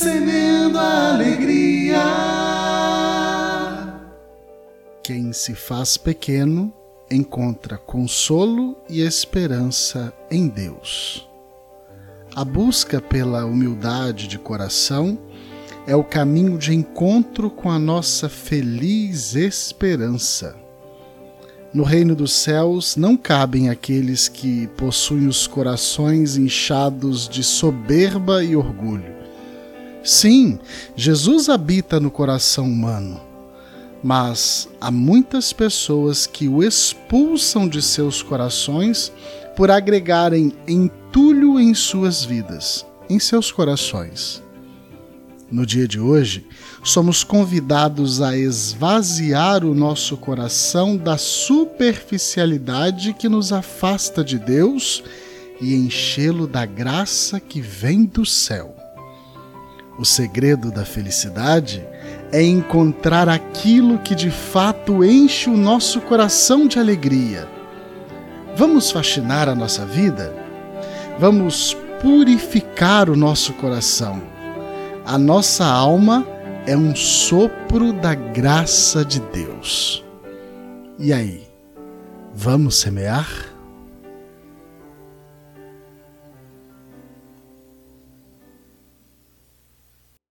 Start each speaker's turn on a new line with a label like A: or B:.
A: Semendo alegria.
B: Quem se faz pequeno encontra consolo e esperança em Deus. A busca pela humildade de coração é o caminho de encontro com a nossa feliz esperança. No reino dos céus não cabem aqueles que possuem os corações inchados de soberba e orgulho. Sim, Jesus habita no coração humano, mas há muitas pessoas que o expulsam de seus corações por agregarem entulho em suas vidas, em seus corações. No dia de hoje, somos convidados a esvaziar o nosso coração da superficialidade que nos afasta de Deus e enchê-lo da graça que vem do céu. O segredo da felicidade é encontrar aquilo que de fato enche o nosso coração de alegria. Vamos faxinar a nossa vida? Vamos purificar o nosso coração a nossa alma é um sopro da graça de Deus. E aí, vamos semear?